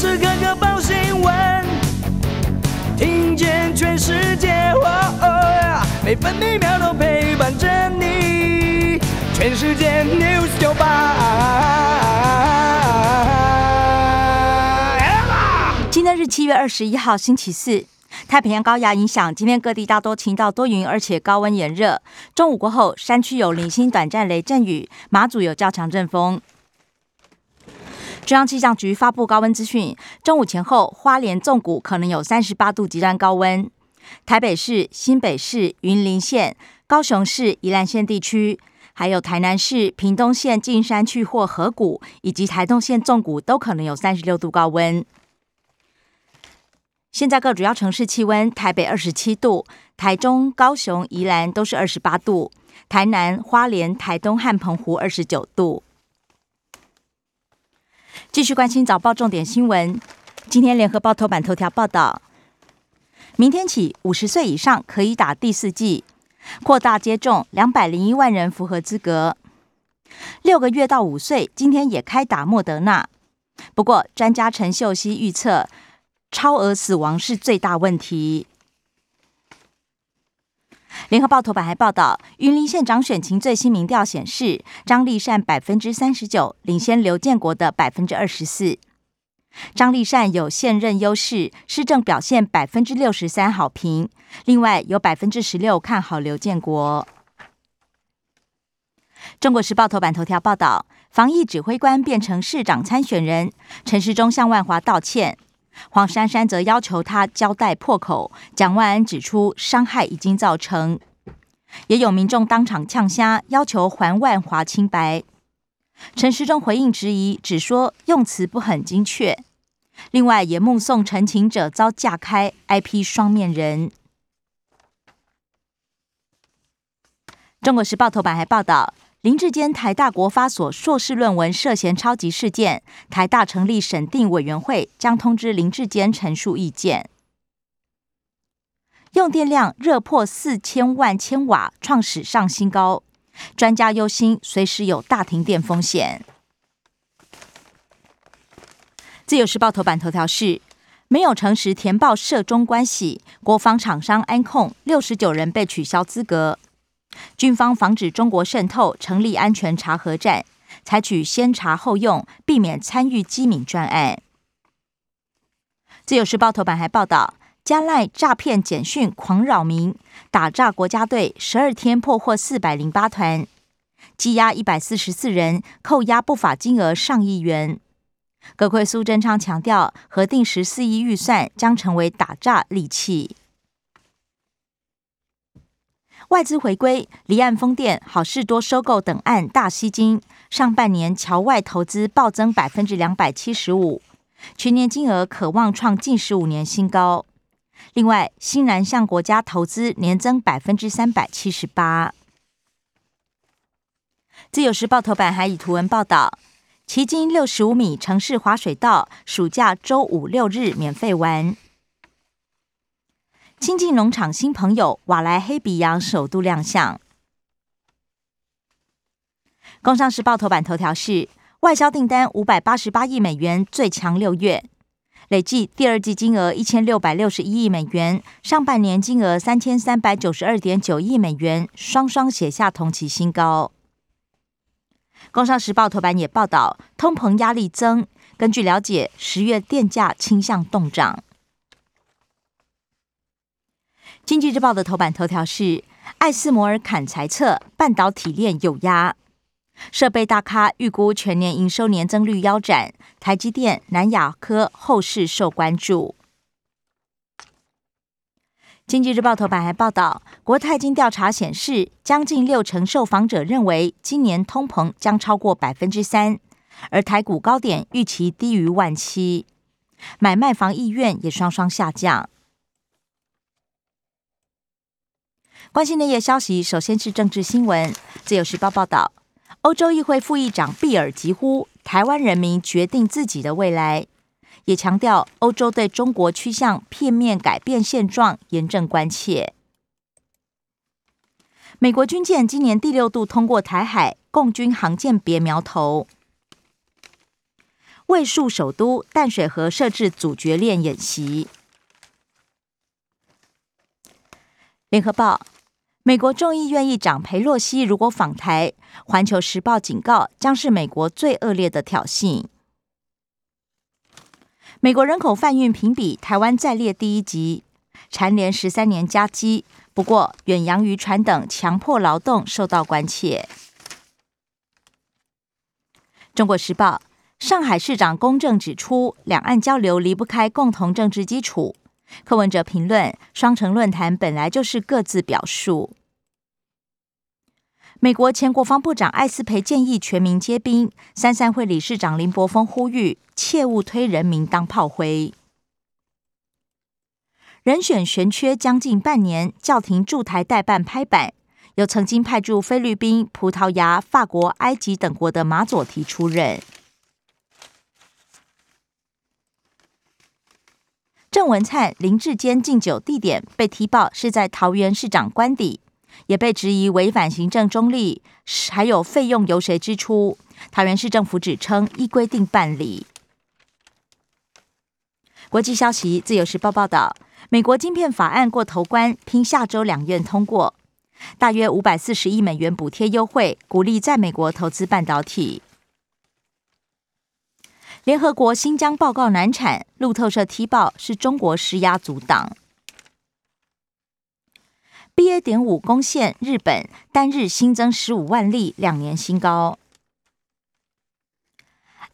时刻刻报新闻，听见全世界，每分每秒都陪伴着你。全世界 news 九八。今天是七月二十一号，星期四。太平洋高压影响，今天各地大多晴到多云，而且高温炎热。中午过后，山区有零星短暂雷阵雨，马祖有较强阵风。中央气象局发布高温资讯，中午前后，花莲纵谷可能有三十八度极端高温，台北市、新北市、云林县、高雄市、宜兰县地区，还有台南市、屏东县近山区或河谷，以及台东县纵谷都可能有三十六度高温。现在各主要城市气温：台北二十七度，台中、高雄、宜兰都是二十八度，台南、花莲、台东和澎湖二十九度。继续关心早报重点新闻。今天联合报头版头条报道：明天起，五十岁以上可以打第四剂，扩大接种，两百零一万人符合资格。六个月到五岁，今天也开打莫德纳。不过，专家陈秀熙预测。超额死亡是最大问题。联合报头版还报道，云林县长选情最新民调显示，张立善百分之三十九，领先刘建国的百分之二十四。张立善有现任优势，施政表现百分之六十三好评，另外有百分之十六看好刘建国。中国时报头版头条报道，防疫指挥官变成市长参选人，陈时中向万华道歉。黄珊珊则要求他交代破口，蒋万安指出伤害已经造成，也有民众当场呛虾，要求还万华清白。陈时中回应质疑，只说用词不很精确。另外也目送陈情者遭架开，IP 双面人。中国时报头版还报道。林志坚台大国发所硕士论文涉嫌抄袭事件，台大成立审定委员会，将通知林志坚陈述意见。用电量热破四千万千瓦，创史上新高，专家忧心随时有大停电风险。自由时报头版头条是：没有诚实填报涉中关系，国防厂商安控六十九人被取消资格。军方防止中国渗透，成立安全查核站，采取先查后用，避免参与机敏专案。自由时报头版还报道，加赖诈骗简讯狂扰民，打诈国家队十二天破获四百零八团，羁押一百四十四人，扣押不法金额上亿元。葛奎苏贞昌强调，核定十四亿预算将成为打诈利器。外资回归，离岸风电、好事多收购等案大吸金。上半年侨外投资暴增百分之两百七十五，全年金额可望创近十五年新高。另外，新南向国家投资年增百分之三百七十八。自由时报头版还以图文报道：奇经六十五米城市滑水道，暑假周五六日免费玩。亲近农场新朋友瓦莱黑鼻羊首度亮相。工商时报头版头条是外销订单五百八十八亿美元，最强六月，累计第二季金额一千六百六十一亿美元，上半年金额三千三百九十二点九亿美元，双双写下同期新高。工商时报头版也报道，通膨压力增，根据了解，十月电价倾向动涨。经济日报的头版头条是：艾斯摩尔砍财测半导体链有压，设备大咖预估全年营收年增率腰斩，台积电、南亚科后市受关注。经济日报头版还报道，国泰金调查显示，将近六成受访者认为今年通膨将超过百分之三，而台股高点预期低于万七，买卖房意愿也双双下降。关心内页消息，首先是政治新闻。自由时报报道，欧洲议会副议长比尔疾呼台湾人民决定自己的未来，也强调欧洲对中国趋向片面改变现状严正关切。美国军舰今年第六度通过台海，共军航舰别苗头。卫戍首都淡水河设置阻绝链演习。联合报：美国众议院议长佩洛西如果访台，环球时报警告将是美国最恶劣的挑衅。美国人口贩运评比，台湾再列第一级，蝉联十三年加基。不过，远洋渔船等强迫劳动受到关切。中国时报：上海市长公正指出，两岸交流离不开共同政治基础。柯文哲评论：双城论坛本来就是各自表述。美国前国防部长艾斯培建议全民皆兵。三三会理事长林柏峰呼吁切勿推人民当炮灰。人选悬缺将近半年，教廷驻台代办拍板，由曾经派驻菲律宾、葡萄牙、法国、埃及等国的马佐提出任。郑文灿、林志坚敬酒地点被踢爆是在桃园市长官邸，也被质疑违反行政中立，还有费用由谁支出？桃园市政府指称依规定办理。国际消息，自由时报报道，美国晶片法案过头关，拼下周两院通过，大约五百四十亿美元补贴优惠，鼓励在美国投资半导体。联合国新疆报告难产，路透社踢爆是中国施压阻挡。BA. 点五攻陷日本，单日新增十五万例，两年新高。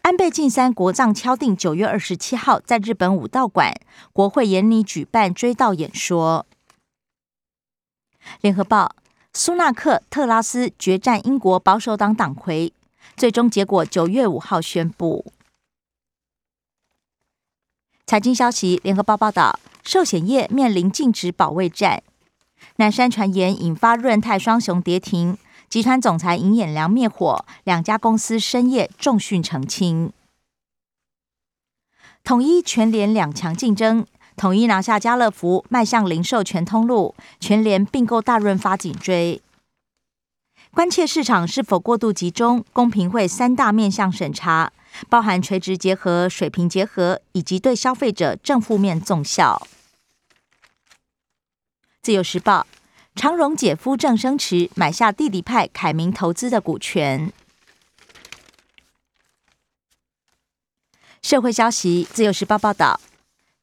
安倍晋三国葬敲定九月二十七号在日本武道馆，国会严拟举办追悼演说。联合报：苏纳克特拉斯决战英国保守党党魁，最终结果九月五号宣布。财经消息：联合报报道，寿险业面临禁止保卫战。南山传言引发润泰双雄跌停，集团总裁尹衍良灭火，两家公司深夜重讯澄清。统一全联两强竞争，统一拿下家乐福，迈向零售全通路；全联并购大润发紧追。关切市场是否过度集中，公平会三大面向审查。包含垂直结合、水平结合，以及对消费者正负面纵效。自由时报：长荣姐夫郑生池买下弟弟派凯明投资的股权。社会消息：自由时报报道，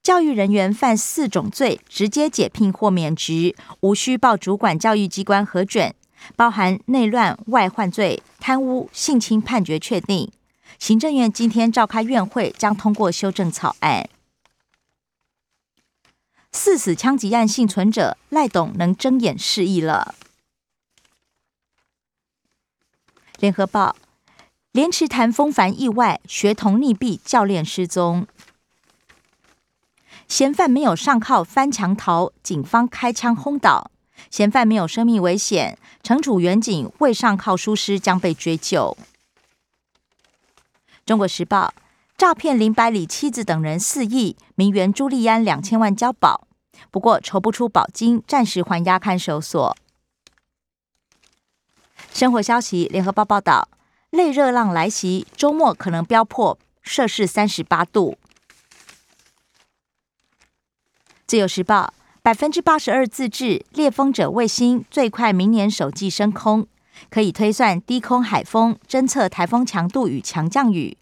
教育人员犯四种罪，直接解聘或免职，无需报主管教育机关核准，包含内乱、外患罪、贪污、性侵，判决确定。行政院今天召开院会，将通过修正草案。四死枪击案幸存者赖董能睁眼示意了。联合报：莲池潭风帆意外，学童溺毙，教练失踪。嫌犯没有上铐翻墙逃，警方开枪轰倒。嫌犯没有生命危险，惩处员警未上铐疏失将被追究。中国时报诈骗林百里妻子等人四亿，名媛朱利安两千万交保，不过筹不出保金，暂时还押看守所。生活消息，联合报报道，类热浪来袭，周末可能飙破摄氏三十八度。自由时报百分之八十二自制猎风者卫星最快明年首季升空。可以推算低空海风，侦测台风强度与强降雨。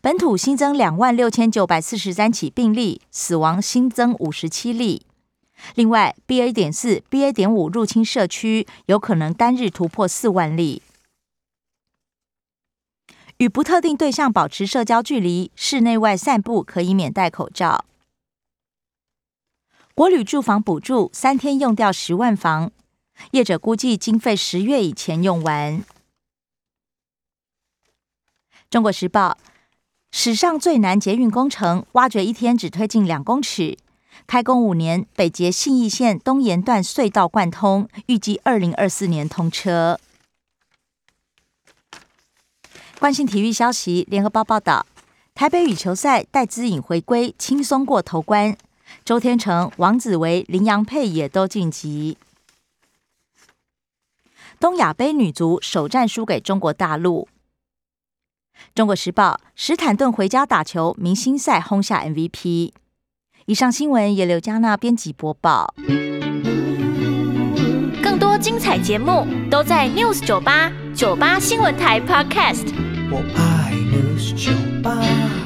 本土新增两万六千九百四十三起病例，死亡新增五十七例。另外，BA. 点四、BA. 点五入侵社区，有可能单日突破四万例。与不特定对象保持社交距离，室内外散步可以免戴口罩。国旅住房补助三天用掉十万房。业者估计经费十月以前用完。中国时报：史上最难捷运工程，挖掘一天只推进两公尺，开工五年，北捷信义线东延段隧道贯通，预计二零二四年通车。关心体育消息，联合报报道：台北羽球赛戴资颖回归，轻松过头关，周天成、王子维、林洋佩也都晋级。东亚杯女足首战输给中国大陆。中国时报：史坦顿回家打球，明星赛轰下 MVP。以上新闻由刘嘉娜编辑播报。更多精彩节目都在 News 九八九八新闻台 Podcast。我爱 News 酒吧。